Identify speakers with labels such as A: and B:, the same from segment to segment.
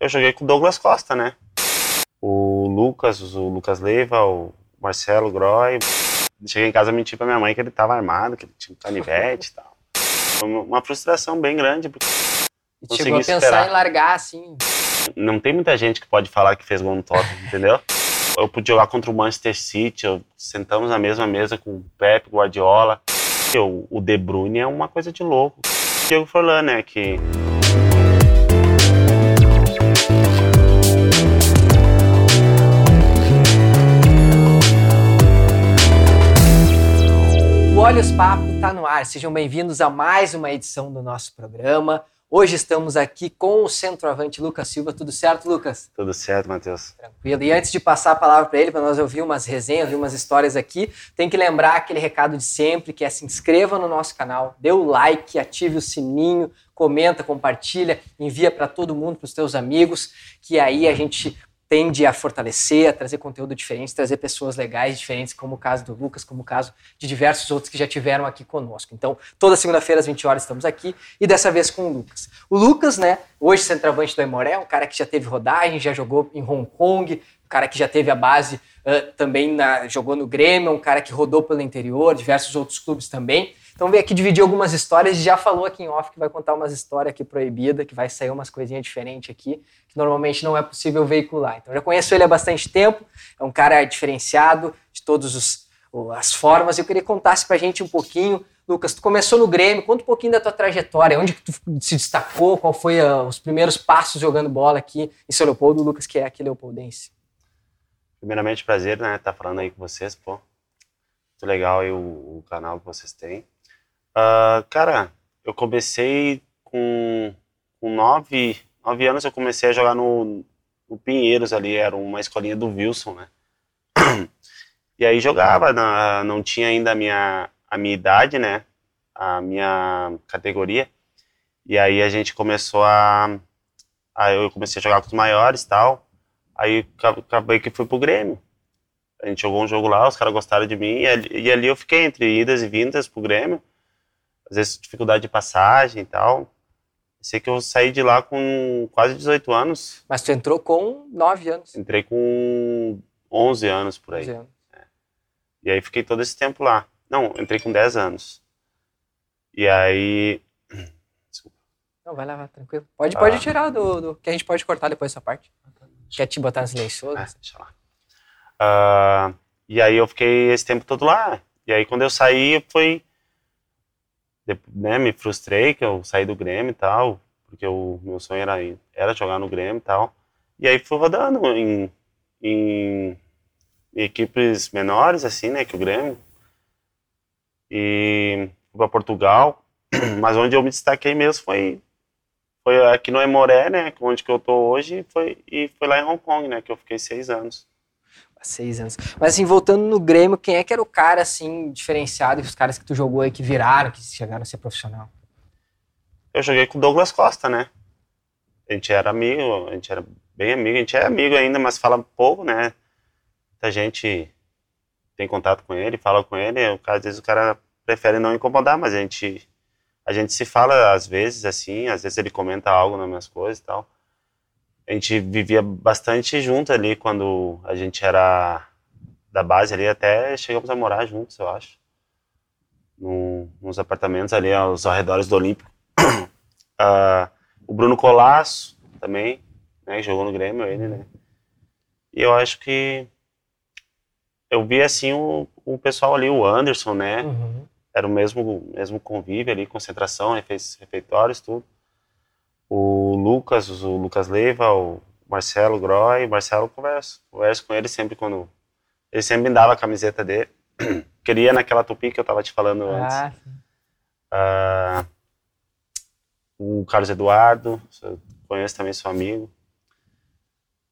A: Eu joguei com o Douglas Costa, né? O Lucas, o Lucas Leiva, o Marcelo Groy. Cheguei em casa e menti pra minha mãe que ele tava armado, que ele tinha um canivete e tal. Foi uma frustração bem grande. Porque
B: e chegou a pensar esperar. em largar, assim.
A: Não tem muita gente que pode falar que fez gol no Tottenham, entendeu? Eu pude jogar contra o Manchester City, eu, sentamos na mesma mesa com o Pep Guardiola. Eu, o De Bruyne é uma coisa de louco. Diego Forlan, né, que
B: Olhos Papo está no ar. Sejam bem-vindos a mais uma edição do nosso programa. Hoje estamos aqui com o centroavante Lucas Silva. Tudo certo, Lucas?
A: Tudo certo, Matheus.
B: Tranquilo. E antes de passar a palavra para ele, para nós ouvir umas resenhas, ouvir umas histórias aqui, tem que lembrar aquele recado de sempre, que é se inscreva no nosso canal, dê o like, ative o sininho, comenta, compartilha, envia para todo mundo, para os teus amigos, que aí a gente tende a fortalecer, a trazer conteúdo diferente, trazer pessoas legais, diferentes, como o caso do Lucas, como o caso de diversos outros que já tiveram aqui conosco. Então, toda segunda-feira às 20 horas estamos aqui e dessa vez com o Lucas. O Lucas, né, hoje centroavante do Emoré, um cara que já teve rodagem, já jogou em Hong Kong, um cara que já teve a base uh, também na, jogou no Grêmio, um cara que rodou pelo interior, diversos outros clubes também. Então veio aqui dividir algumas histórias e já falou aqui em off que vai contar umas histórias aqui proibidas, que vai sair umas coisinhas diferentes aqui, que normalmente não é possível veicular. Então já conheço ele há bastante tempo, é um cara diferenciado de todas as formas. Eu queria que contasse pra gente um pouquinho. Lucas, tu começou no Grêmio, conta um pouquinho da tua trajetória, onde que tu se destacou, qual foi uh, os primeiros passos jogando bola aqui em São Leopoldo, Lucas, que é aqui leopoldense.
A: Primeiramente, prazer, né, estar tá falando aí com vocês, pô. Muito legal aí o, o canal que vocês têm. Uh, cara, eu comecei com, com nove, nove anos, eu comecei a jogar no, no Pinheiros ali, era uma escolinha do Wilson, né? E aí jogava, na, não tinha ainda a minha, a minha idade, né? A minha categoria. E aí a gente começou a. Aí eu comecei a jogar com os maiores e tal. Aí acabei que fui pro Grêmio. A gente jogou um jogo lá, os caras gostaram de mim. E ali, e ali eu fiquei entre idas e vindas pro Grêmio às vezes dificuldade de passagem e tal. Sei que eu saí de lá com quase 18 anos.
B: Mas tu entrou com 9 anos?
A: Entrei com 11 anos por aí. 11 anos. É. E aí fiquei todo esse tempo lá. Não, entrei com 10 anos. E aí.
B: Desculpa. Não, vai lá, vai, tranquilo. Pode, ah. pode tirar do, do, Que a gente pode cortar depois essa parte. Quer te botar silencioso?
A: É, deixa lá. Uh, e aí eu fiquei esse tempo todo lá. E aí quando eu saí, foi né, me frustrei que eu saí do Grêmio e tal, porque o meu sonho era, era jogar no Grêmio e tal. E aí fui rodando em, em, equipes menores, assim, né, que o Grêmio. E fui para Portugal, mas onde eu me destaquei mesmo foi foi aqui no Emoré, né, onde que eu tô hoje, foi, e foi lá em Hong Kong, né, que eu fiquei seis anos
B: seis anos. Mas assim, voltando no Grêmio, quem é que era o cara, assim, diferenciado, os caras que tu jogou aí, que viraram, que chegaram a ser profissional?
A: Eu joguei com o Douglas Costa, né? A gente era amigo, a gente era bem amigo, a gente é amigo ainda, mas fala pouco, né? Muita gente tem contato com ele, fala com ele, às vezes o cara prefere não incomodar, mas a gente, a gente se fala às vezes, assim, às vezes ele comenta algo nas minhas coisas e tal a gente vivia bastante junto ali quando a gente era da base ali, até chegamos a morar juntos, eu acho. No, nos apartamentos ali aos arredores do Olímpico. uh, o Bruno Colasso também, né, jogou no Grêmio, ele, né. E eu acho que eu vi assim o, o pessoal ali, o Anderson, né, uhum. era o mesmo, mesmo convívio ali, concentração, refeitórios, tudo o Lucas, o Lucas Leiva, o Marcelo Groy, o Marcelo converso, converso com ele sempre quando ele sempre me dava a camiseta dele. Queria naquela tupi que eu tava te falando ah, antes. Uh, o Carlos Eduardo, conheço também, sou amigo.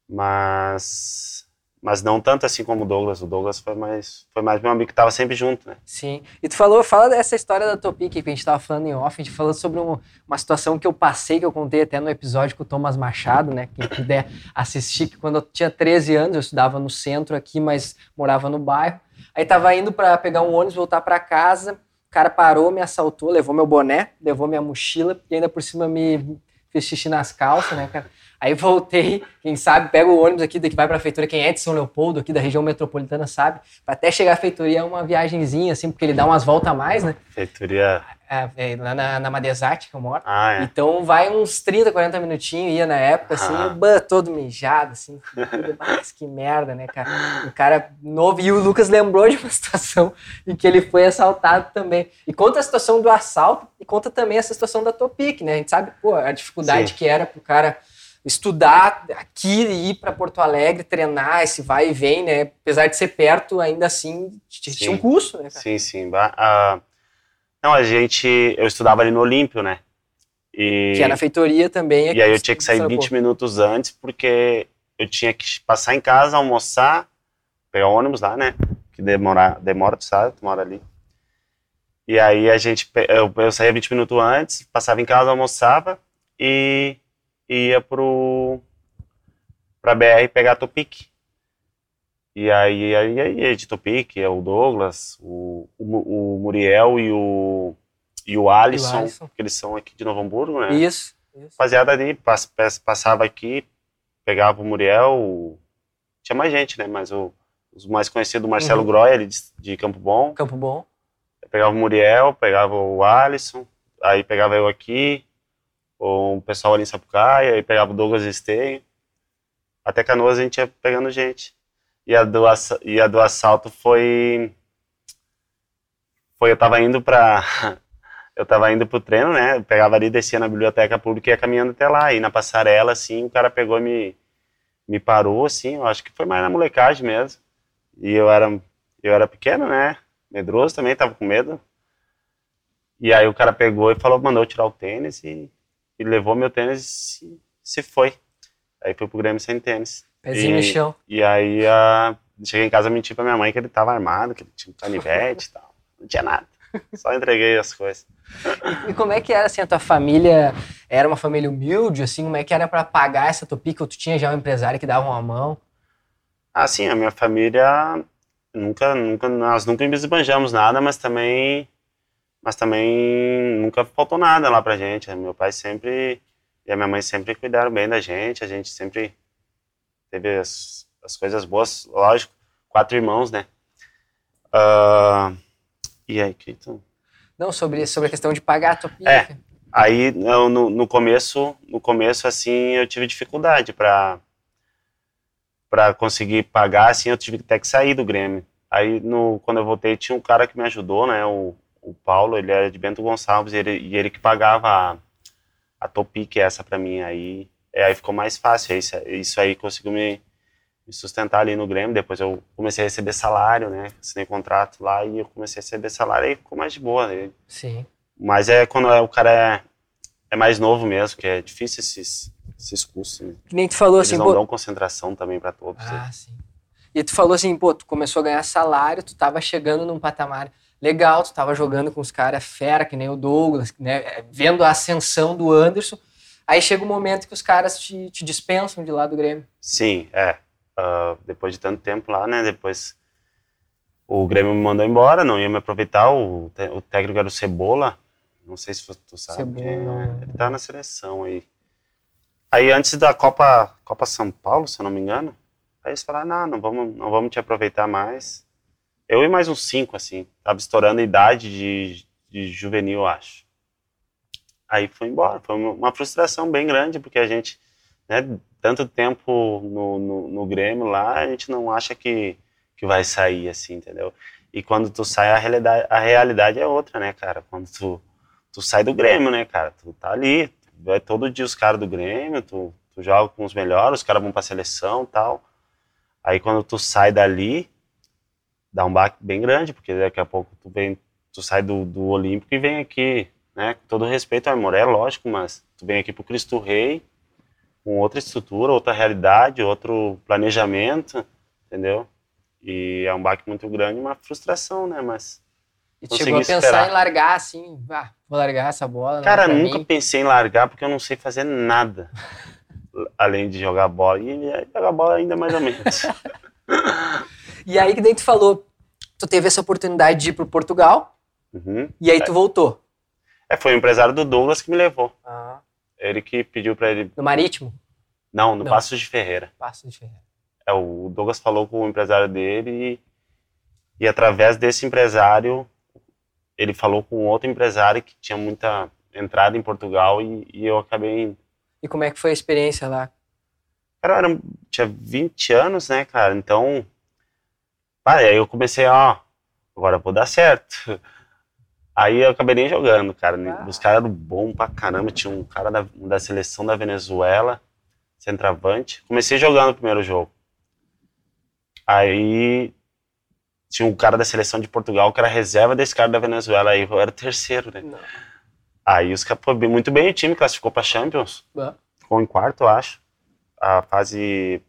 A: Mas mas não tanto assim como o Douglas. O Douglas foi mais, foi mais meu amigo que estava sempre junto, né?
B: Sim. E tu falou, fala dessa história da Topic que a gente estava falando em off, a gente falou sobre um, uma situação que eu passei, que eu contei até no episódio com o Thomas Machado, né? Quem puder assistir, que quando eu tinha 13 anos, eu estudava no centro aqui, mas morava no bairro. Aí tava indo para pegar um ônibus, voltar para casa, o cara parou, me assaltou, levou meu boné, levou minha mochila e ainda por cima me fez xixi nas calças, né, cara? Aí voltei, quem sabe, pega o ônibus aqui, daqui vai pra feitoria, quem é de São Leopoldo, aqui da região metropolitana, sabe? Pra até chegar à feitoria é uma viagenzinha, assim, porque ele dá umas voltas a mais, né?
A: Feitoria.
B: É, é, lá na, na que eu moro.
A: Ah, é.
B: Então vai uns 30, 40 minutinhos, ia na época, assim,
A: Ah.
B: bah, todo mijado, assim. Mas que merda, né, cara? O cara novo. E o Lucas lembrou de uma situação em que ele foi assaltado também. E conta a situação do assalto e conta também essa situação da Topic, né? A gente sabe, pô, a dificuldade
A: Sim.
B: que era pro cara estudar aqui e ir para Porto Alegre, treinar, esse vai e vem, né? Apesar de ser perto, ainda assim, tinha um custo, né, cara?
A: Sim, sim. Ah, não, a gente. Eu estudava ali no Olímpio, né? E,
B: Que é na feitoria também.
A: e aí eu tinha que sair
B: São
A: 20
B: Leopoldo.
A: minutos antes, porque eu tinha que passar em casa, almoçar, pegar ônibus lá, né? Que demora, demora tu sabe, tu mora ali. E aí a gente. Eu, eu saía 20 minutos antes, passava em casa, almoçava e ia pro. pra BR pegar a Topic. E aí, aí, aí de Topic, é o Douglas, o, o, o Muriel e o, e o Alisson,
B: Alisson.
A: que eles são aqui de Novo Hamburgo, né?
B: Isso. isso.
A: rapaziada ali pass- pass- passava aqui, pegava o Muriel, o- tinha mais gente, né? Mas o, os mais conhecidos, o Marcelo
B: Uhum.
A: Groy, ali de, de Campo Bom.
B: Campo Bom.
A: Eu pegava o Muriel, pegava o Alisson, aí pegava eu aqui, o pessoal ali em Sapucaia, aí pegava o Douglas Esteio. Até Canoas a gente ia pegando gente. E a do, e a do assalto foi. Foi, eu tava indo pra. Eu tava indo pro treino, né? Eu pegava ali, descia na biblioteca pública e ia caminhando até lá. E na passarela, assim, o cara pegou e me, me parou, assim. Eu acho que foi mais na molecagem mesmo. E eu era, eu era pequeno, né? Medroso também, tava com medo. E aí o cara pegou e falou, mandou tirar o tênis e, e levou meu tênis e se, foi. Aí fui pro Grêmio sem tênis.
B: Pezinho no chão.
A: E aí a, cheguei em casa e menti pra minha mãe que ele tava armado, que ele tinha um canivete e tal. Não tinha nada. Só entreguei as coisas.
B: E como é que era, assim, a tua família? Era uma família humilde, assim? Como é que era pra pagar essa Topic? Ou tu tinha já um empresário que dava uma mão?
A: Ah, sim, a minha família nunca, nunca, nós nunca esbanjamos nada, mas também, mas também nunca faltou nada lá pra gente. Meu pai sempre e a minha mãe sempre cuidaram bem da gente, a gente sempre teve as, as coisas boas, lógico, quatro irmãos, né? Ah, e aí, que tu...
B: Não, sobre, sobre a questão de pagar a Topic.
A: É. Aí eu, no, no começo, no começo assim, eu tive dificuldade para para conseguir pagar, assim, eu tive até que sair do Grêmio. Aí no quando eu voltei tinha um cara que me ajudou, né, o, o Paulo, ele era de Bento Gonçalves e ele, e ele que pagava a, a Topic essa para mim. Aí é, aí ficou mais fácil, isso, isso aí conseguiu me, me sustentar ali no Grêmio. Depois eu comecei a receber salário, né, assinei contrato lá e eu comecei a receber salário e ficou mais de boa. né?
B: Sim.
A: Mas é quando é- o cara é, é mais novo mesmo, que é difícil esses, esses cursos. Né?
B: Que nem tu falou,
A: Eles
B: assim,
A: não
B: pô...
A: dão concentração também para todos. né?
B: Ah, sim. E tu falou assim, pô, tu começou a ganhar salário, tu tava chegando num patamar legal, tu tava jogando com os caras fera, que nem o Douglas, né? Vendo a ascensão do Anderson. Aí chega um momento que os caras te, te dispensam de lá do Grêmio.
A: Sim, é. Ah, depois de tanto tempo lá, né? Depois o Grêmio me mandou embora, não ia me aproveitar. O, o técnico era o Cebola. Não sei se tu sabe.
B: Cebola,
A: é. Ele tá na seleção aí. Aí antes da Copa, Copa São Paulo, se eu não me engano, aí eles falaram, não, não vamos, não vamos te aproveitar mais. Eu e mais uns cinco, assim. Tava estourando a idade de, de juvenil, acho. Aí foi embora. Foi uma frustração bem grande, porque a gente, né, tanto tempo no, no, no Grêmio lá, a gente não acha que, que vai sair, assim, entendeu? E quando tu sai, a realidade, a realidade é outra, né, cara? Quando tu, tu sai do Grêmio, né, cara? Tu tá ali, tu vai todo dia os caras do Grêmio, tu, tu joga com os melhores, os caras vão pra seleção tal. Aí quando tu sai dali, dá um baque bem grande, porque daqui a pouco tu vem, tu sai do, do Olímpico e vem aqui, né? Com todo respeito ao Aimoré, lógico, mas tu vem aqui pro Cristo Rei, com outra estrutura, outra realidade, outro planejamento, entendeu? E é um baque muito grande, uma frustração, né? Mas,
B: E chegou a pensar
A: esperar.
B: em largar assim, ah, vou largar essa bola. é
A: cara, nunca
B: mim.
A: pensei em largar porque eu não sei fazer nada além de jogar bola. E jogar bola ainda mais ou menos.
B: E aí que daí tu falou, tu teve essa oportunidade de ir pro Portugal,
A: Uhum.
B: e aí tu voltou.
A: É, foi o empresário do Douglas que me levou.
B: Ah.
A: Ele que pediu pra ele
B: No Marítimo?
A: Não, no
B: Não.
A: Passos de Ferreira.
B: Passo de Ferreira.
A: É, o Douglas falou com o empresário dele e, e através desse empresário, ele falou com outro empresário que tinha muita entrada em Portugal e, e eu acabei indo.
B: E como é que foi a experiência lá?
A: Cara, era, tinha 20 anos, né, cara? Então, ah, aí eu comecei, ó, agora vou dar certo. Aí eu acabei nem jogando, cara.
B: Ah.
A: Os caras eram bons pra caramba. Tinha um cara da, da seleção da Venezuela, centroavante. Comecei jogando o primeiro jogo. Aí tinha um cara da seleção de Portugal que era reserva desse cara da Venezuela. Aí eu era o terceiro, né?
B: Não.
A: Aí os caras, muito bem, o time classificou pra Champions.
B: Ah,
A: Ficou em quarto, eu acho. A fase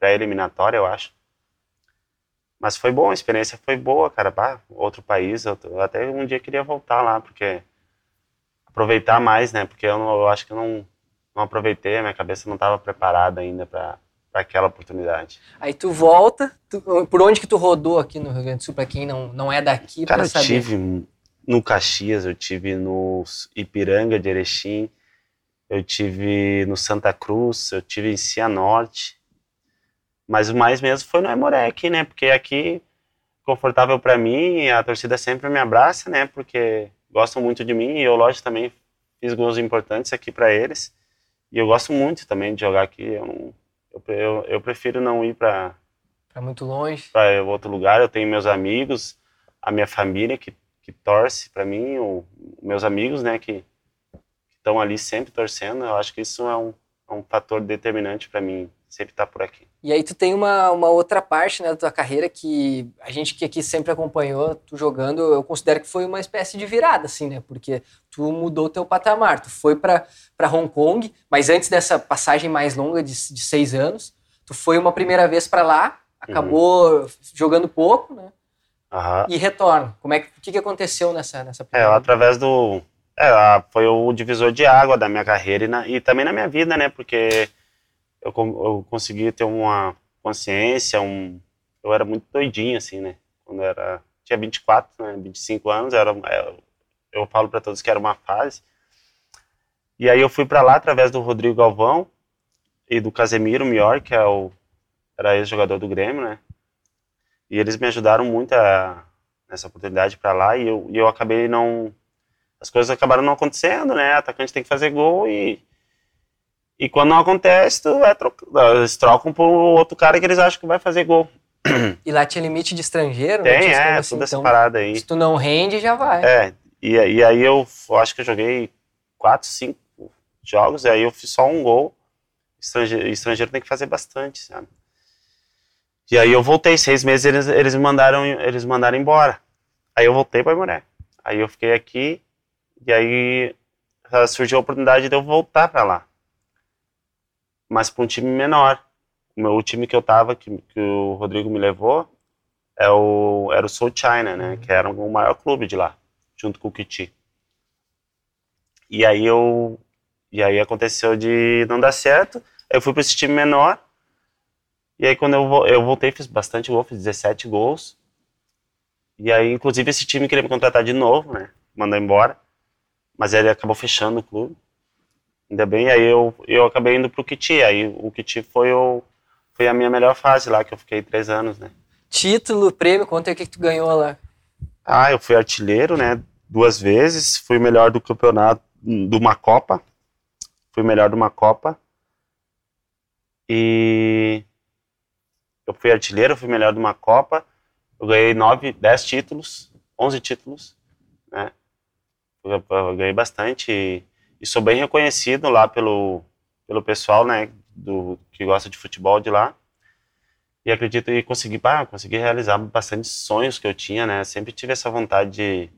A: pré-eliminatória, eu acho. Mas foi bom, a experiência foi boa, cara. Pá, outro país, eu, até um dia queria voltar lá, porque aproveitar mais, né? Porque eu, não- eu acho que eu não, não aproveitei, a minha cabeça não estava preparada ainda para aquela oportunidade.
B: Aí tu volta, tu- por onde que tu rodou aqui no Rio Grande do Sul, pra quem não, não é daqui,
A: Cara, eu
B: saber?
A: tive no Caxias, eu tive no Ipiranga de Erechim, eu tive no Santa Cruz, eu tive em Cianorte. Mas o mais mesmo foi no Aimoré aqui, né? Porque aqui, confortável para mim, a torcida sempre me abraça, né? Porque gostam muito de mim e eu, lógico, também fiz gols importantes aqui para eles. E eu gosto muito também de jogar aqui. Eu, não, eu, eu, eu prefiro não ir para
B: Pra muito longe.
A: para outro lugar. Eu tenho meus amigos, a minha família que, que torce para mim, o, meus amigos, né, que estão ali sempre torcendo. Eu acho que isso é um, é um fator determinante para mim sempre estar por aqui.
B: E aí tu tem uma, uma outra parte né, da tua carreira que a gente que aqui sempre acompanhou tu jogando, eu considero que foi uma espécie de virada, assim, né? Porque tu mudou teu patamar, tu foi para Hong Kong, mas antes dessa passagem mais longa de, de seis anos, tu foi uma primeira vez para lá, acabou jogando pouco, né?
A: Aham.
B: E retorna. Como é que, o que, que aconteceu nessa, nessa
A: É,
B: primeira
A: através do. É, foi o divisor de água da minha carreira e, na- e também na minha vida, né? Porque eu, eu consegui ter uma consciência, um. Eu era muito doidinho, assim, né? Quando eu era. Tinha 24, né? 25 anos, era, é, eu falo para todos que era uma fase. E aí eu fui para lá através do Rodrigo Galvão e do Casemiro Mior, que é o, era ex-jogador do Grêmio, né? E eles me ajudaram muito a, nessa oportunidade para lá e eu, e eu acabei não. As coisas acabaram não acontecendo, né? Atacante tem que fazer gol e. E quando não acontece, tu vai trocar, eles trocam por outro cara que eles acham que vai fazer gol.
B: E lá tinha limite de estrangeiro? não
A: Tem, é,
B: assim,
A: toda essa
B: então,
A: parada aí.
B: Se tu não rende, já vai.
A: É, e, e aí eu, acho que eu joguei quatro, cinco jogos, e aí eu fiz só um gol. Estrangeiro, estrangeiro tem que fazer bastante, sabe? E aí eu voltei, seis meses eles, eles me mandaram, eles me mandaram embora. Aí eu voltei para Imoré. Aí eu fiquei aqui, e aí ah, surgiu a oportunidade de eu voltar para lá. Mas para um time menor. O, meu, time que eu tava, que, que o Rodrigo me levou, é o, era o Soul China, né? Que era o maior clube de lá, junto com o Kiti. E aí eu. E aí aconteceu de não dar certo. Aí eu fui para esse time menor. E aí quando eu, eu voltei, fiz bastante gol, fiz 17 gols. E aí, inclusive, esse time queria me contratar de novo, né? Mandou embora. Mas ele acabou fechando o clube. Ainda bem, aí eu, eu acabei indo pro Kiti. Aí o Kiti foi, o, foi a minha melhor fase lá, que eu fiquei três anos, né?
B: Título, prêmio, conta aí o que, que tu ganhou lá.
A: Ah, eu fui artilheiro, né? Duas vezes. Fui o melhor do campeonato, de uma Copa. Fui o melhor de uma Copa. E eu fui artilheiro, fui melhor de uma Copa. Eu ganhei nove, dez títulos, onze títulos, né? Eu, eu ganhei bastante e, sou bem reconhecido lá pelo, pelo pessoal, né? Do, que gosta de futebol de lá. E acredito que consegui, pá, consegui realizar bastante sonhos que eu tinha, né? Sempre tive essa vontade de,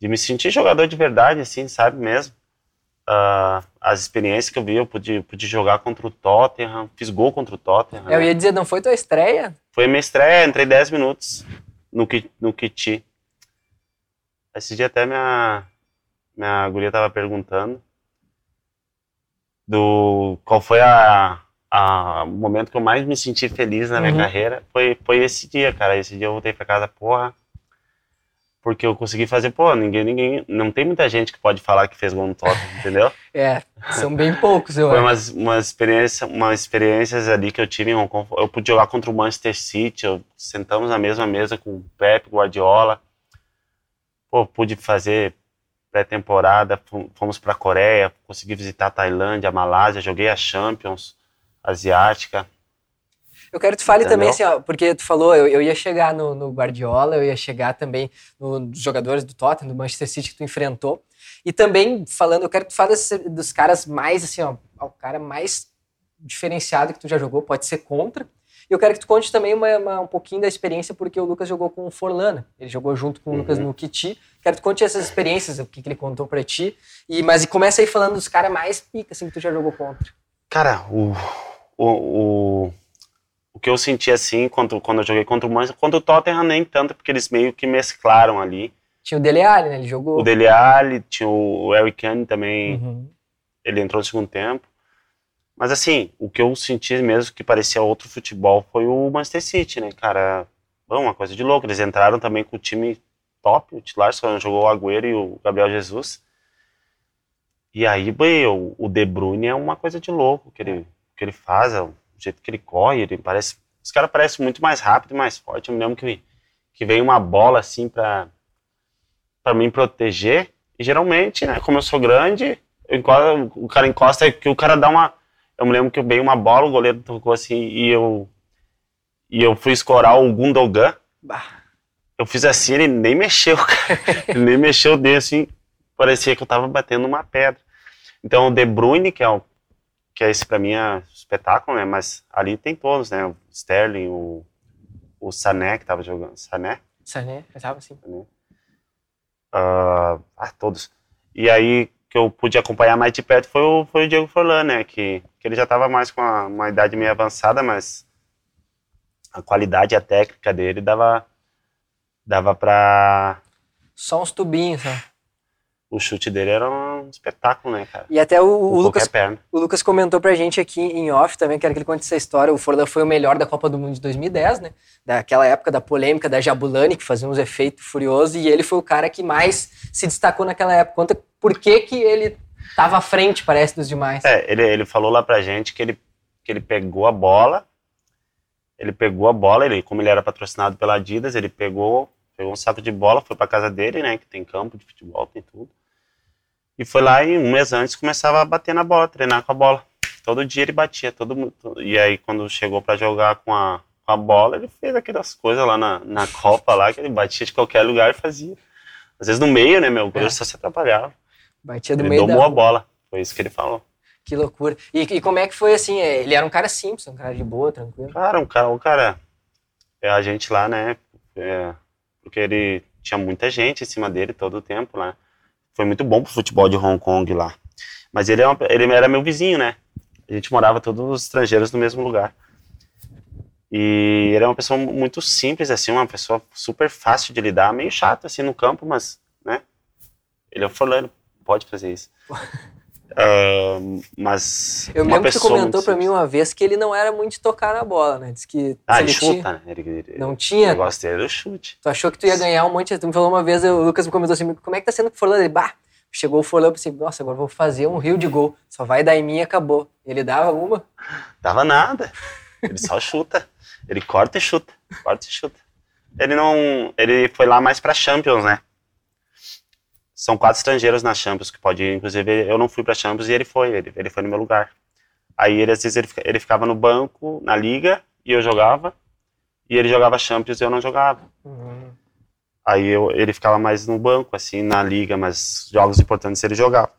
A: de me sentir jogador de verdade, assim, sabe mesmo? Ah, as experiências que eu vi, eu pude, pude jogar contra o Tottenham, fiz gol contra o Tottenham.
B: Eu
A: né?
B: ia dizer, não foi tua estreia?
A: Foi minha estreia, entrei 10 minutos no, no Kiti. Esse dia até minha, minha guria tava perguntando do qual foi a, a, o momento que eu mais me senti feliz na minha
B: Uhum.
A: carreira. Foi, foi esse dia, cara. Esse dia eu voltei pra casa, porra. Porque eu consegui fazer, pô, ninguém, ninguém, não tem muita gente que pode falar que fez gol no Tottenham, entendeu?
B: É, são bem poucos, eu
A: Foi umas, umas, experiência, umas experiências ali que eu tive em Hong Kong. Eu pude jogar contra o Manchester City, eu, sentamos na mesma mesa com o Pep Guardiola. Pô, pude fazer pré-temporada, fomos para a Coreia, consegui visitar a Tailândia, a Malásia, joguei a Champions Asiática.
B: Eu quero que tu fale Entendeu? também, assim, ó, porque tu falou, eu, eu ia chegar no, no, Guardiola, eu ia chegar também no, nos jogadores do Tottenham, do Manchester City que tu enfrentou. E também falando, eu quero que tu fale dos caras mais, assim, ó, o cara mais diferenciado que tu já jogou, pode ser contra. E eu quero que tu conte também uma, uma, um pouquinho da experiência, porque o Lucas jogou com o Forlana. Ele jogou junto com o Lucas uhum. no Kiti. Quero que tu conte essas experiências, o que, que ele contou pra ti. E, mas e começa aí falando dos caras mais pica, assim, que tu já jogou contra.
A: Cara, o, o, o, o que eu senti assim quando, quando eu joguei contra o Manchester, contra o Tottenham nem tanto, porque eles meio que mesclaram ali.
B: Tinha o Dele Alli, né? Ele jogou.
A: O Dele Alli, tinha o Eric Kane também. Uhum. Ele entrou no segundo tempo. Mas assim, o que eu senti mesmo que parecia outro futebol foi o Manchester City, né, cara? Bom, uma coisa de louco. Eles entraram também com o time top, o titular só jogou o Agüero e o Gabriel Jesus. E aí, bem, o, De Bruyne é uma coisa de louco que ele, que ele faz, é o jeito que ele corre, ele parece... Os caras parecem muito mais rápido e mais forte. Eu me lembro que, que veio uma bola assim pra, pra me proteger. E geralmente, né, como eu sou grande, eu encosto, o cara encosta que o cara dá uma eu me lembro que eu veio uma bola, o goleiro tocou assim e eu e eu fui escorar o Gundogan. Eu fiz assim, ele nem mexeu, cara. ele nem mexeu dele assim, parecia que eu tava batendo uma pedra. Então o De Bruyne, que é o que é esse para mim é espetáculo, né? Mas ali tem todos, né? O Sterling, o, o Sané que tava jogando. Sané?
B: Sané, eu tava assim. Sané.
A: Uh, ah, todos. E aí que eu pude acompanhar mais de perto foi o, foi o Diego Forlan, né? Que, que ele já estava mais com uma, uma, idade meio avançada, mas a qualidade a técnica dele dava, dava para
B: Só uns tubinhos, né?
A: O chute dele era um espetáculo, né, cara?
B: E até o, o Lucas, o Lucas comentou pra gente aqui em off também, quero que ele conte essa história. O Forlan foi o melhor da Copa do Mundo de 2010, né? Daquela época da polêmica da Jabulani, que fazia uns efeitos furiosos, e ele foi o cara que mais se destacou naquela época. Conta por que, que ele estava à frente, parece, dos demais.
A: É, ele, ele falou lá pra gente que ele, que ele pegou a bola, ele pegou a bola, ele, como ele era patrocinado pela Adidas, ele pegou, pegou um saco de bola, foi pra casa dele, né, que tem campo de futebol, tem tudo. E foi lá e um mês antes começava a bater na bola, treinar com a bola. Todo dia ele batia, todo E aí quando chegou para jogar com a, com a bola, ele fez aquelas coisas lá na, na Copa lá, que ele batia de qualquer lugar e fazia. Às vezes no meio, né, meu? O goleiro é. só se atrapalhava.
B: Batia do
A: ele
B: meio
A: domou da... a bola. Foi isso que ele falou.
B: Que loucura. E, e, como é que foi assim? É, ele era um cara simples, um cara de boa, tranquilo?
A: Cara, um cara, um cara. É a gente lá, né? É, porque ele tinha muita gente em cima dele todo o tempo lá. Foi muito bom pro futebol de Hong Kong lá. Mas ele, é uma, ele era meu vizinho, né? A gente morava todos os estrangeiros no mesmo lugar. E ele é uma pessoa muito simples, assim, uma pessoa super fácil de lidar, meio chato assim no campo, mas, né? Ele é o fulano, pode fazer isso. uh, mas.
B: Eu lembro que você comentou para mim uma vez que ele não era muito de tocar na bola, né? Diz que.
A: Ah, ele chuta, tinha... né? Ele,
B: ele, não tinha.
A: O negócio dele era o chute.
B: Tu achou que tu ia ganhar um monte. Tu me falou uma vez, o Lucas me comentou assim: como é que tá sendo o Forlan? Ele, bah, chegou o Forlan e pensei, nossa, agora vou fazer um rio de gol. Só vai dar em mim e acabou. Ele dava uma?
A: Dava nada. Ele só chuta. Ele corta e chuta. Corta e chuta. Ele não. Ele foi lá mais pra Champions, né? São quatro estrangeiros na Champions que pode ir. Inclusive, eu não fui para Champions e ele foi, ele, ele foi no meu lugar. Aí, ele, às vezes, ele, ele ficava no banco, na liga, e eu jogava. E ele jogava Champions e eu não jogava. Uhum. Aí eu, ele ficava mais no banco, assim, na liga, mas jogos importantes ele jogava.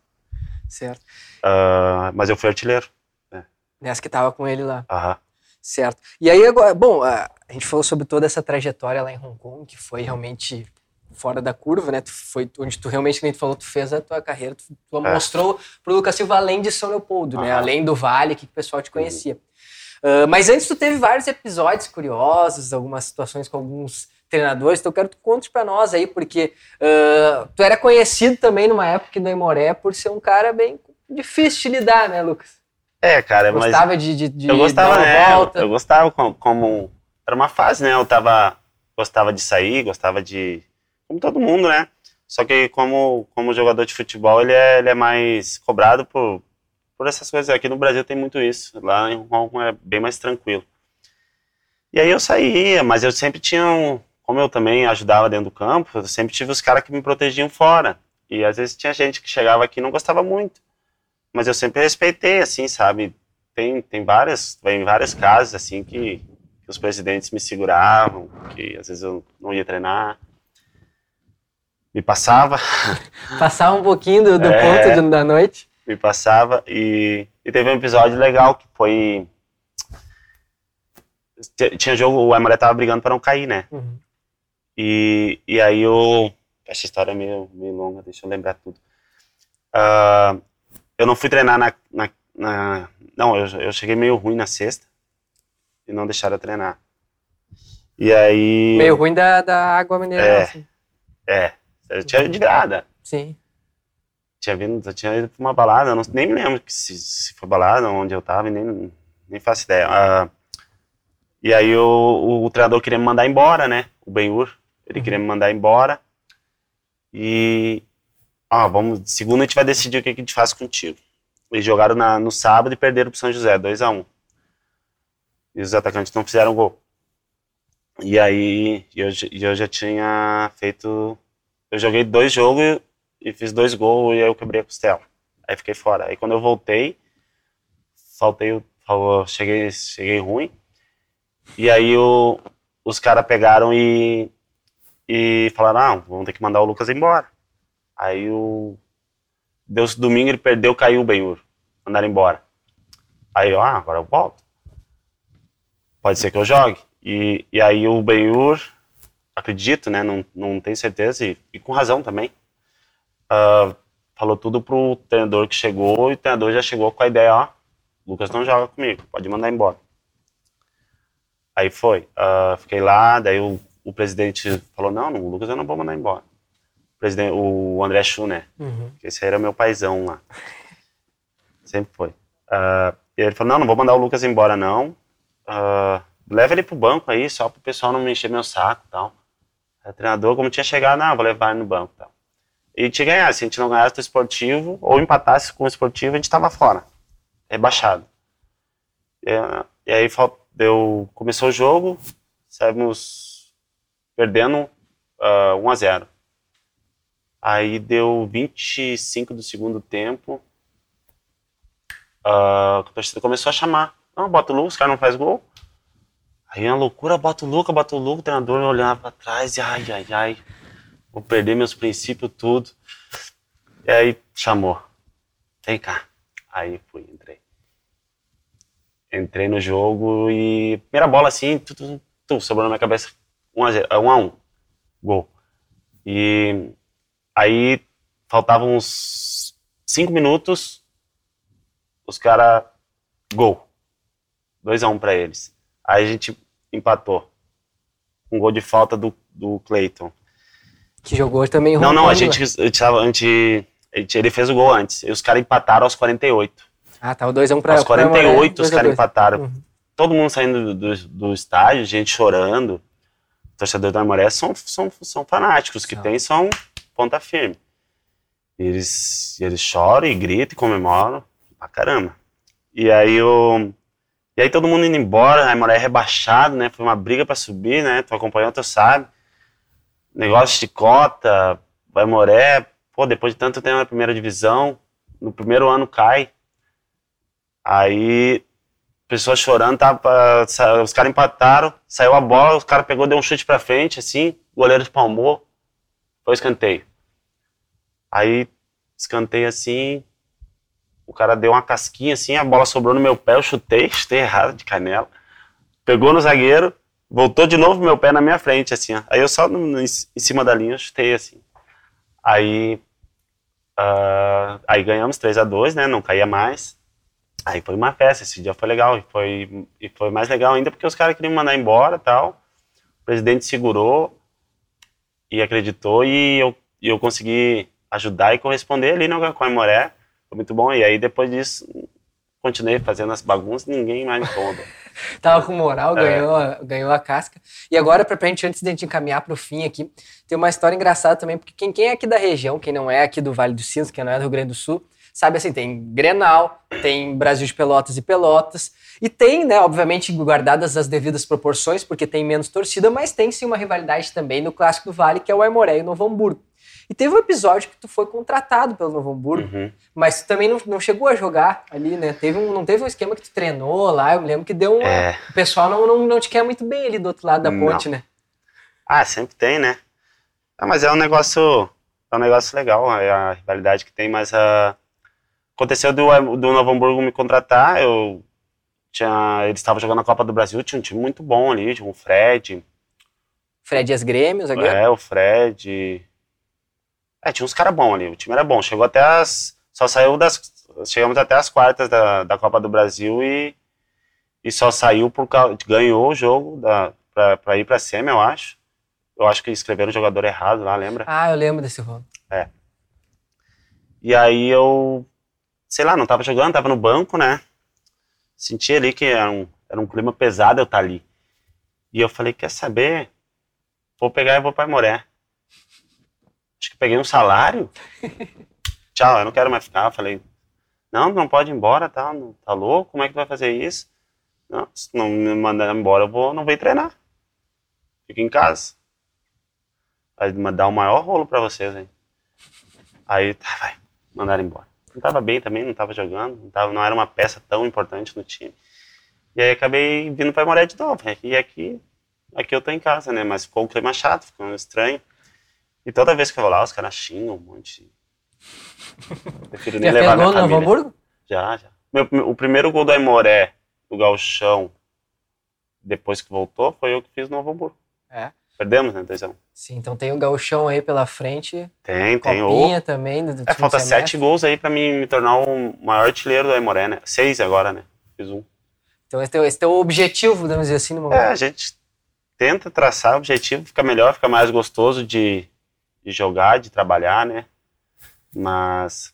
B: Certo.
A: Uh, mas eu fui artilheiro.
B: Né? Nessa que tava com ele lá.
A: Aham.
B: Certo. E aí, agora, bom, a gente falou sobre toda essa trajetória lá em Hong Kong, que foi realmente fora da curva, né? Tu foi onde tu realmente, como tu falou, tu fez a tua carreira, tu, tu é. mostrou pro Lucas Silva além de São Leopoldo, né? Além do Vale, que o pessoal te conhecia. Uhum. Uh, mas antes tu teve vários episódios curiosos, algumas situações com alguns treinadores, então eu quero que tu conte para nós aí, porque uh, tu era conhecido também numa época do Imoré por ser um cara bem difícil de lidar, né, Lucas?
A: É, cara,
B: gostava
A: mas...
B: Gostava de, de, de,
A: Eu gostava, né? Volta. Eu gostava como, como... Era uma fase, né? Eu tava... Gostava de sair, gostava de como todo mundo, né? Só que como, como jogador de futebol, ele é, ele é mais cobrado por, por essas coisas. Aqui no Brasil tem muito isso. Lá em Hong Kong é bem mais tranquilo. E aí eu saía, mas eu sempre tinha, um, como eu também ajudava dentro do campo, eu sempre tive os caras que me protegiam fora. E às vezes tinha gente que chegava aqui e não gostava muito. Mas eu sempre respeitei, assim, sabe? Tem, tem várias, em vários casos, assim, que, que os presidentes me seguravam, que às vezes eu não ia treinar me passava.
B: Passava um pouquinho do, do é, ponto de, da noite.
A: Me passava e, e, teve um episódio legal que foi. Tinha jogo, o Aimoré tava brigando para não cair, né? Uhum. E, e aí eu. Essa história é meio, meio longa, deixa eu lembrar tudo. Uh, eu não fui treinar na. na, na não, eu, eu cheguei meio ruim na sexta e não deixaram eu treinar. E aí.
B: Meio ruim da, da água mineral.
A: É. Assim. É. Eu tinha de virada.
B: Sim.
A: Tinha vindo, eu tinha ido pra uma balada, não, nem me lembro se, se foi balada, onde eu tava, nem, nem faço ideia. Uh, e aí o, o, o, treinador queria me mandar embora, né? O Benhur. Ele uhum. queria me mandar embora. E. Ah, vamos. Segunda a gente vai decidir o que, que a gente faz contigo. Eles jogaram na, no sábado e perderam pro São José, 2x1. Um. E os atacantes não fizeram gol. E aí eu, eu já tinha feito eu joguei dois jogos e fiz dois gols e aí eu quebrei a costela. Aí fiquei fora. Aí quando eu voltei, faltei, falou, cheguei, cheguei ruim. E aí o, os caras pegaram e, e falaram, ah, vamos ter que mandar o Lucas embora. Aí o Deus domingo ele perdeu, caiu o Benhur. Mandaram embora. Aí eu, ah, agora eu volto. Pode ser que eu jogue. E, e aí o Benhur acredito, né, não, não tenho certeza, e, e com razão também, uh, falou tudo pro treinador que chegou, e o treinador já chegou com a ideia, ó, Lucas não joga comigo, pode mandar embora. Aí foi, uh, fiquei lá, daí o, o presidente falou, não, não, o Lucas eu não vou mandar embora. O, presidente, o André Chu, né, uhum. esse aí era meu paizão lá, sempre foi. Uh, ele falou, não, não vou mandar o Lucas embora não, leva ele pro banco aí, só pro pessoal não me encher meu saco e tal. O treinador, como tinha chegado, não, vou levar no banco. Tal. E tinha ganhar, se a gente não ganhasse o esportivo, ou empatasse com o esportivo, a gente tava fora, rebaixado. E, e aí deu, começou o jogo, saímos perdendo uh, 1 a 0 Aí deu 25 do segundo tempo, uh, a torcida começou a chamar. Não, bota o Lucas, o cara não faz gol. Aí a loucura, bota o louco, bota o louco, o treinador olhava pra trás e ai, ai, ai, vou perder meus princípios, tudo. E aí chamou, vem cá. Aí fui, entrei. Entrei no jogo e primeira bola assim, tudo, tudo sobrou na minha cabeça, 1 a 0, 1 a 1, gol. E aí faltavam uns 5 minutos, os caras, gol. 2 a 1 para eles. Aí a gente empatou. Um gol de falta do, do Clayton.
B: Que jogou também
A: Não, não, a gente, a gente, a gente, ele fez o gol antes. E os caras empataram aos 48.
B: Ah, tá. O 2x1 um pra
A: Aos 48 pra os caras empataram. Uhum. Todo mundo saindo do, do, do, estádio, gente chorando. Torcedores da Amoré são, são, são fanáticos. que tem são ponta firme. Eles, eles choram e gritam e comemoram pra caramba. E aí o. E aí todo mundo indo embora, a Moré rebaixado, né? Foi uma briga para subir, né? Tu acompanhou, tu sabe. Negócio de cota, vai Moré, pô, depois de tanto tempo na primeira divisão, no primeiro ano cai. Aí, pessoas chorando, tava, os caras empataram, saiu a bola, os cara pegou, deu um chute pra frente, assim, o goleiro espalmou, foi escanteio. Aí, escanteio assim, o cara deu uma casquinha assim, a bola sobrou no meu pé, eu chutei, chutei errado de canela. Pegou no zagueiro, voltou de novo meu pé na minha frente, assim, ó. Aí eu só no, no, em cima da linha chutei assim. Aí, uh, aí ganhamos 3 a 2 né? Não caía mais. Aí foi uma festa, esse dia foi legal. E foi, e foi mais legal ainda porque os caras queriam me mandar embora tal. O presidente segurou e acreditou e eu, e eu consegui ajudar e corresponder ali no Coimoré. Foi muito bom. E aí depois disso, continuei fazendo as bagunças, ninguém mais me
B: Tava com moral, ganhou, é. ganhou a casca. E agora, pra gente, antes de a gente encaminhar pro fim aqui, tem uma história engraçada também, porque quem, quem é aqui da região, quem não é aqui do Vale dos Sinos, quem não é do Rio Grande do Sul, sabe assim, tem Grenal, tem Brasil de Pelotas e Pelotas, e tem, né, obviamente, guardadas as devidas proporções, porque tem menos torcida, mas tem sim uma rivalidade também no Clássico do Vale, que é o Aimoré e o Novo Hamburgo. E teve um episódio que tu foi contratado pelo Novo Hamburgo, uhum. mas tu também não, não chegou a jogar ali, né? Teve um, não teve um esquema que tu treinou lá, eu me lembro que deu uma... É. O pessoal não, não, não te quer muito bem ali do outro lado da ponte, não. né?
A: Ah, sempre tem, né? Ah, mas é um negócio... É um negócio legal, é a rivalidade que tem, mas uh, aconteceu do, do Novo Hamburgo me contratar, eu tinha, eles estavam jogando a Copa do Brasil, tinha um time muito bom ali, tinha o Fred.
B: Fred e as Grêmios,
A: aqui? É, o Fred. É, tinha uns caras bons ali, o time era bom. Chegou até as. Só saiu das. Chegamos até as quartas da, da Copa do Brasil e. E só saiu por causa. Ganhou o jogo da, pra, pra ir pra semi, eu acho. Eu acho que escreveram o jogador errado lá, lembra?
B: Ah, eu lembro desse jogo.
A: É. E aí eu. Sei lá, não tava jogando, tava no banco, né? Senti ali que era um, era um clima pesado eu estar tá ali. E eu falei, quer saber? Vou pegar e vou para Moré acho que peguei um salário. Tchau, eu não quero mais ficar. falei, não, não pode ir embora, tá? Tá louco? Como é que vai fazer isso? Não, se não me mandar embora, eu vou, não vou treinar. Fico em casa. Vai dar o maior rolo pra vocês, hein? Aí, tá, vai, mandaram embora. Não tava bem também, não tava jogando, não, tava, não era uma peça tão importante no time. E aí acabei vindo pra Moré de novo. E aqui, aqui eu tô em casa, né? Mas ficou um clima chato, ficou estranho. E toda vez que eu vou lá, os caras xingam um monte.
B: Prefiro nem levar fez gol no Novo Hamburgo?
A: Já, já. Meu, o primeiro gol do Aimoré, do Galchão, depois que voltou, foi eu que fiz no Novo Hamburgo.
B: É.
A: Perdemos, né, 2
B: Sim, então tem o Galchão aí pela frente.
A: Tem, tem.
B: Copinha o... também. Do, do
A: é, falta sete gols aí pra mim me tornar o maior artilheiro do Aimoré, né? Seis agora, né? Fiz um.
B: Então esse é o, esse é o objetivo, vamos dizer assim, no momento.
A: É, a gente tenta traçar o objetivo, fica melhor, fica mais gostoso de, de jogar, de trabalhar, né? Mas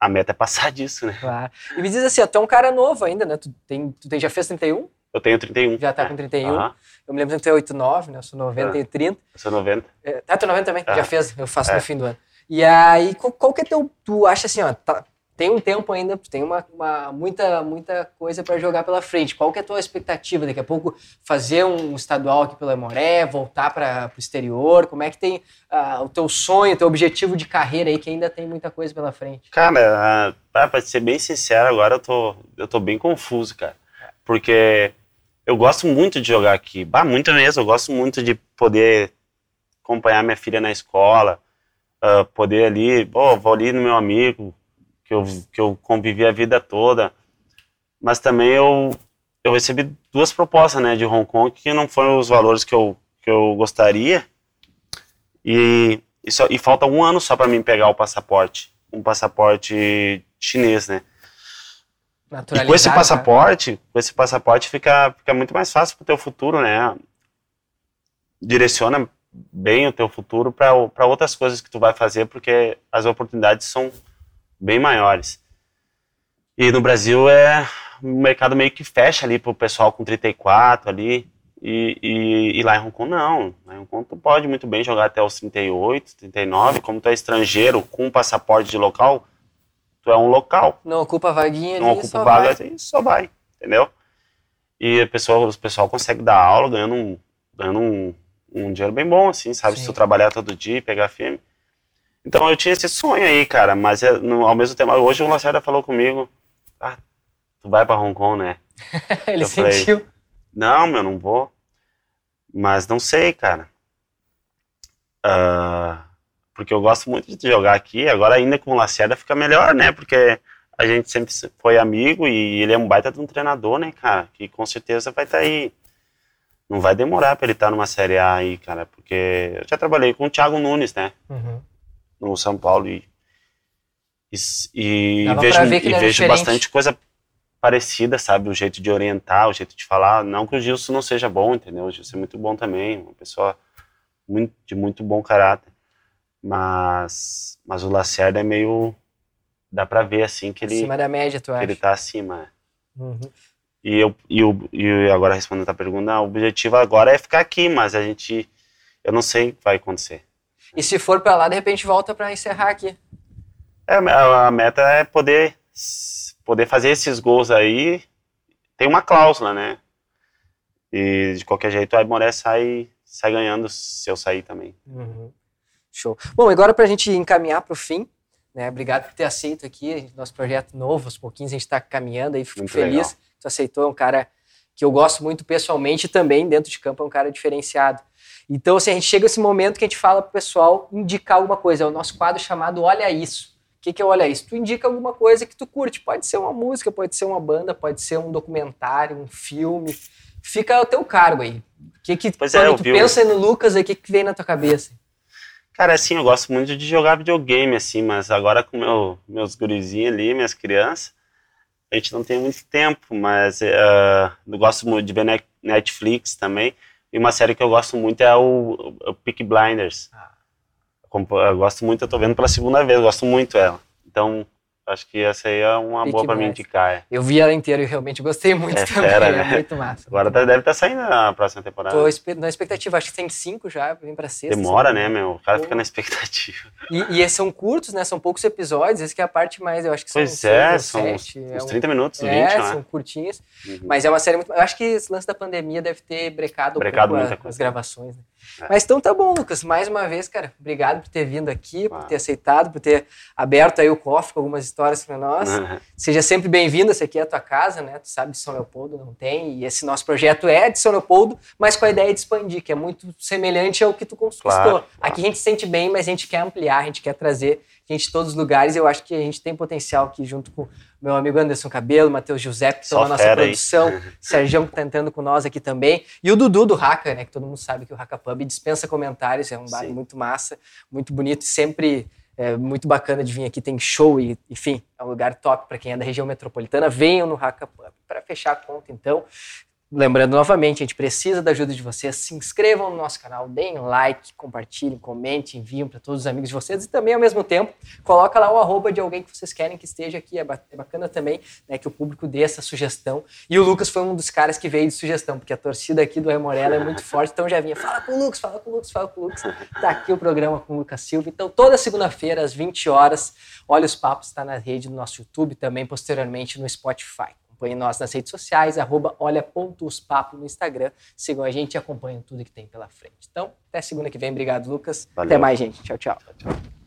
A: a meta é passar disso, né?
B: Claro. E me diz assim, tu é um cara novo ainda, né? Tu, tem, tu tem, já fez 31?
A: Eu tenho 31.
B: Já tá
A: é.
B: com 31. Uhum. Eu me lembro que tu é 89, né? Eu sou 90 é. e 30.
A: Eu sou 90.
B: É, ah, tu é 90 também? É. Já fez, eu faço no é. fim do ano. E aí, qual, qual que é teu... Tu acha assim, ó, tá, tem um tempo ainda, tem uma, uma muita, muita coisa para jogar pela frente. Qual que é a tua expectativa? Daqui a pouco fazer um estadual aqui pelo Amoré, voltar para o exterior? Como é que tem uh, o teu sonho, o teu objetivo de carreira aí, que ainda tem muita coisa pela frente?
A: Cara, uh, para ser bem sincero, agora eu tô, eu tô bem confuso, cara. Porque eu gosto muito de jogar aqui. Bah, muito mesmo. Eu gosto muito de poder acompanhar minha filha na escola, uh, poder ali, oh, vou ali no meu amigo, que eu, que eu convivi a vida toda. Mas também eu, eu recebi duas propostas né, de Hong Kong que não foram os valores que eu, que eu gostaria. E, e, só, e falta um ano só para mim pegar o passaporte. Um passaporte chinês, né? E com esse né? passaporte, né? com esse passaporte fica, fica muito mais fácil para o teu futuro, né? Direciona bem o teu futuro para outras coisas que tu vai fazer, porque as oportunidades são bem maiores. E no Brasil é o mercado meio que fecha ali pro pessoal com 34 ali. E, e, e, lá em Hong Kong não. Lá em Hong Kong tu pode muito bem jogar até os 38, 39. Como tu é estrangeiro com passaporte de local, tu é um local.
B: Não ocupa vaguinha
A: Não ocupa vaga, vai. só vai, entendeu? E a pessoa, o pessoal consegue dar aula ganhando um, ganhando um, um dinheiro bem bom, assim, sabe? Sim. Se tu trabalhar todo dia e pegar firme. Então eu tinha esse sonho aí, cara, mas é, no, ao mesmo tempo, hoje o Lacerda falou comigo, ah, tu vai para Hong Kong, né?
B: Ele eu sentiu. Falei,
A: não, meu, não vou. Mas não sei, cara. Uh, porque eu gosto muito de jogar aqui, agora ainda com o Lacerda fica melhor, né? Porque a gente sempre foi amigo e ele é um baita de um treinador, né, cara? Que com certeza vai estar tá aí. Não vai demorar para ele estar tá numa Série A aí, cara, porque eu já trabalhei com o Thiago Nunes, né? Uhum no São Paulo e, e, e vejo, e vejo bastante coisa parecida, sabe? O jeito de orientar, o jeito de falar. Não que o Gilson não seja bom, entendeu? O Gilson é muito bom também, uma pessoa muito, de muito bom caráter. Mas, mas o Lacerda é meio. dá pra ver assim que ele.
B: Acima da média, tu
A: acha?
B: ele
A: tá acima.
B: É. Uhum.
A: E, eu, e, o, e agora respondendo a pergunta, o objetivo agora é ficar aqui, mas a gente, eu não sei o que vai acontecer.
B: E se for para lá, de repente volta para encerrar aqui.
A: É, a, a meta é poder, poder fazer esses gols aí. Tem uma cláusula, né? E de qualquer jeito, o Aimoré sai, sai ganhando se eu sair também.
B: Uhum. Show. Bom, agora para a gente encaminhar para o fim, né? Obrigado por ter aceito aqui, nosso projeto novo, aos pouquinhos a gente está caminhando aí, fico muito feliz legal. tu aceitou, é um cara que eu gosto muito pessoalmente e também dentro de campo é um cara diferenciado. Então, assim, a gente chega esse momento que a gente fala pro pessoal indicar alguma coisa, é o nosso quadro chamado Olha Isso. O que, que é Olha Isso? Tu indica alguma coisa que tu curte, pode ser uma música, pode ser uma banda, pode ser um documentário, um filme, fica ao teu cargo aí. Que que, pois quando é, tu pensa no Lucas, o que, que vem na tua cabeça?
A: Cara, assim, eu gosto muito de jogar videogame, assim, mas agora com meu, meus gurizinhos ali, minhas crianças, a gente não tem muito tempo, mas uh, eu gosto muito de ver Netflix também. E uma série que eu gosto muito é o, o Peak Blinders. Ah. Eu gosto muito, eu tô vendo pela segunda vez, eu gosto muito ela. Então, Acho que essa aí é uma boa para mim indicar. É.
B: Eu vi ela inteira e realmente gostei muito é também. Fera, é né? É muito massa.
A: Agora deve estar tá saindo na próxima temporada.
B: Tô na expectativa, acho que tem cinco já, vem pra sexta.
A: Demora, né, meu? O cara Pô. fica na expectativa.
B: E, e são curtos, né? São poucos episódios, esse que é a parte mais, eu acho que são
A: Pois é, são sete, uns, uns 30 é minutos, 20, é,
B: né? são curtinhos. Uhum. Mas é uma série muito... Eu acho que esse lance da pandemia deve ter brecado, brecado um pouco a, as gravações, né? É. Mas então tá bom, Lucas. Mais uma vez, cara, obrigado por ter vindo aqui, por ter aceitado, por ter aberto aí o cofre com algumas histórias para nós. Uhum. Seja sempre bem-vindo, essa aqui é a tua casa, né? Tu sabe de São Leopoldo, não tem. E esse nosso projeto é de São Leopoldo, mas com a ideia de expandir, que é muito semelhante ao que tu conquistou. Claro, claro. Aqui a gente se sente bem, mas a gente quer ampliar, a gente quer trazer gente de todos os lugares. Eu acho que a gente tem potencial aqui, junto com meu amigo Anderson Cabelo, Matheus José, que estão na nossa produção, aí. Sérgio que está entrando com nós aqui também, e o Dudu do Haka, né? Que todo mundo sabe que o Haka Pub dispensa comentários, é um bar Sim. muito massa, muito bonito e sempre é muito bacana de vir aqui, tem show e, enfim, é um lugar top para quem é da região metropolitana. Venham no Haka Pub. Para fechar a conta, então, Lembrando novamente, a gente precisa da ajuda de vocês. Se inscrevam no nosso canal, deem like, compartilhem, comentem, enviam para todos os amigos de vocês e também, ao mesmo tempo, coloca lá o arroba de alguém que vocês querem que esteja aqui. É, é bacana também né, que o público dê essa sugestão. E o Lucas foi um dos caras que veio de sugestão, porque a torcida aqui do Remorella é muito forte, então já vinha, fala com o Lucas, fala com o Lucas, fala com o Lucas. Tá aqui o programa com o Lucas Silva. Então, toda segunda-feira, às 20 horas, Olha os Papos está na rede do nosso YouTube, também posteriormente no Spotify. Acompanhe nós nas redes sociais, arroba olha.ospapo no Instagram. Sigam a gente e acompanhem tudo que tem pela frente. Então, até segunda que vem. Obrigado, Lucas. Valeu. Até mais, gente. tchau. tchau. tchau.